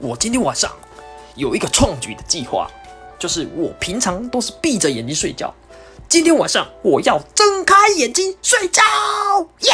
我今天晚上有一个创举的计划就是我平常都是闭着眼睛睡觉。今天晚上我要睁开眼睛睡觉。耶